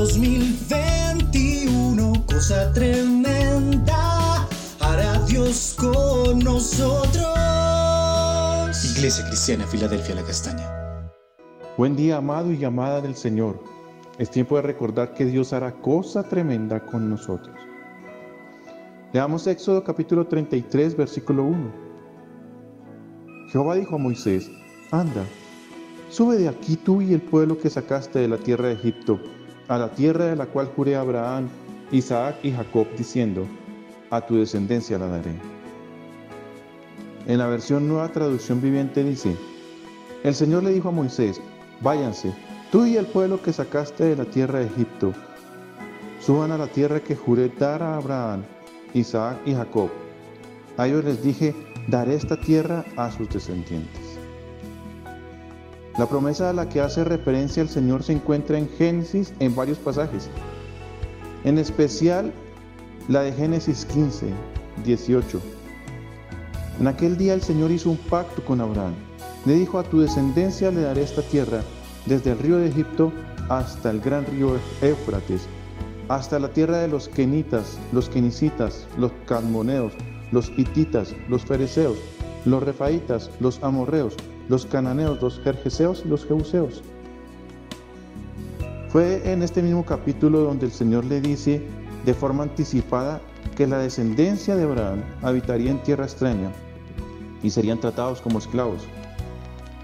2021, cosa tremenda, hará Dios con nosotros. Iglesia Cristiana, Filadelfia, la Castaña. Buen día, amado y amada del Señor. Es tiempo de recordar que Dios hará cosa tremenda con nosotros. Leamos Éxodo capítulo 33, versículo 1. Jehová dijo a Moisés, anda, sube de aquí tú y el pueblo que sacaste de la tierra de Egipto, a la tierra de la cual juré a Abraham, Isaac y Jacob, diciendo, a tu descendencia la daré. En la versión nueva traducción viviente dice, el Señor le dijo a Moisés, váyanse, tú y el pueblo que sacaste de la tierra de Egipto, suban a la tierra que juré dar a Abraham, Isaac y Jacob. A ellos les dije, daré esta tierra a sus descendientes. La promesa a la que hace referencia el Señor se encuentra en Génesis en varios pasajes, en especial la de Génesis 15, 18 en aquel día el Señor hizo un pacto con Abraham. Le dijo, a tu descendencia le daré esta tierra, desde el río de Egipto hasta el gran río Éufrates, hasta la tierra de los kenitas, los kenicitas, los calmoneos, los hititas, los fereceos, los refaitas, los amorreos, los cananeos, los jerjeseos y los jebuseos. Fue en este mismo capítulo donde el Señor le dice de forma anticipada que la descendencia de Abraham habitaría en tierra extraña y serían tratados como esclavos.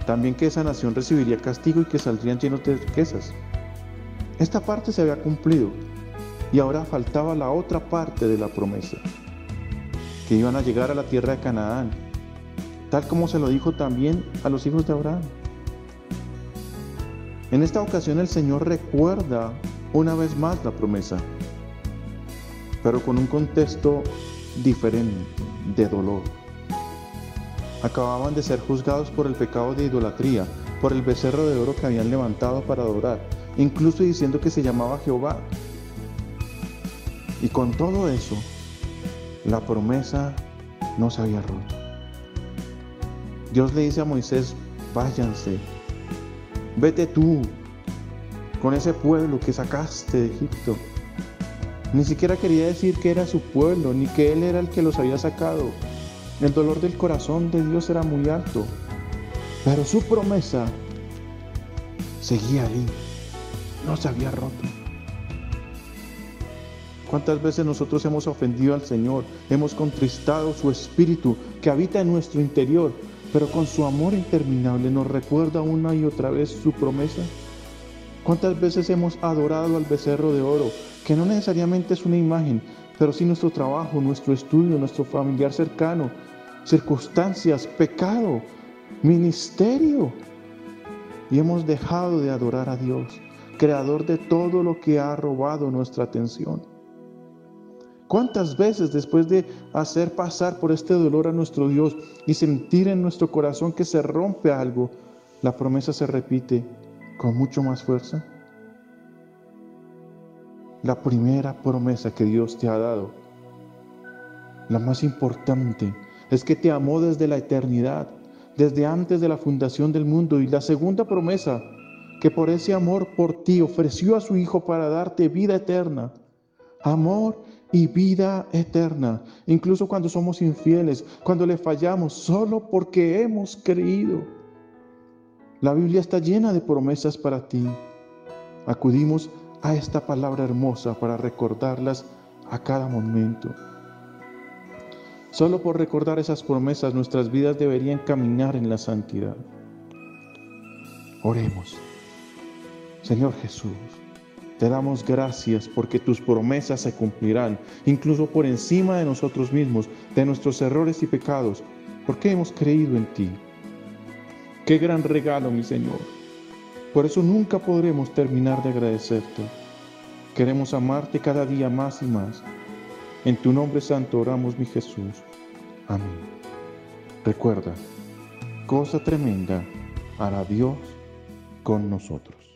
También que esa nación recibiría castigo y que saldrían llenos de riquezas. Esta parte se había cumplido y ahora faltaba la otra parte de la promesa, que iban a llegar a la tierra de Canaán, tal como se lo dijo también a los hijos de Abraham. En esta ocasión el Señor recuerda una vez más la promesa, pero con un contexto diferente de dolor acababan de ser juzgados por el pecado de idolatría, por el becerro de oro que habían levantado para adorar, incluso diciendo que se llamaba Jehová. Y con todo eso, la promesa no se había roto. Dios le dice a Moisés, váyanse, vete tú con ese pueblo que sacaste de Egipto. Ni siquiera quería decir que era su pueblo, ni que él era el que los había sacado. El dolor del corazón de Dios era muy alto, pero su promesa seguía ahí, no se había roto. ¿Cuántas veces nosotros hemos ofendido al Señor? Hemos contristado su espíritu que habita en nuestro interior, pero con su amor interminable nos recuerda una y otra vez su promesa. ¿Cuántas veces hemos adorado al becerro de oro, que no necesariamente es una imagen, pero sí nuestro trabajo, nuestro estudio, nuestro familiar cercano, circunstancias, pecado, ministerio. Y hemos dejado de adorar a Dios, creador de todo lo que ha robado nuestra atención. ¿Cuántas veces después de hacer pasar por este dolor a nuestro Dios y sentir en nuestro corazón que se rompe algo, la promesa se repite con mucho más fuerza? la primera promesa que Dios te ha dado, la más importante, es que te amó desde la eternidad, desde antes de la fundación del mundo. Y la segunda promesa, que por ese amor por ti ofreció a su Hijo para darte vida eterna. Amor y vida eterna, incluso cuando somos infieles, cuando le fallamos, solo porque hemos creído. La Biblia está llena de promesas para ti. Acudimos a esta palabra hermosa para recordarlas a cada momento. Solo por recordar esas promesas nuestras vidas deberían caminar en la santidad. Oremos. Señor Jesús, te damos gracias porque tus promesas se cumplirán, incluso por encima de nosotros mismos, de nuestros errores y pecados, porque hemos creído en ti. Qué gran regalo, mi Señor por eso nunca podremos terminar de agradecerte. Queremos amarte cada día más y más. En tu nombre santo oramos, mi Jesús. Amén. Recuerda, cosa tremenda hará Dios con nosotros.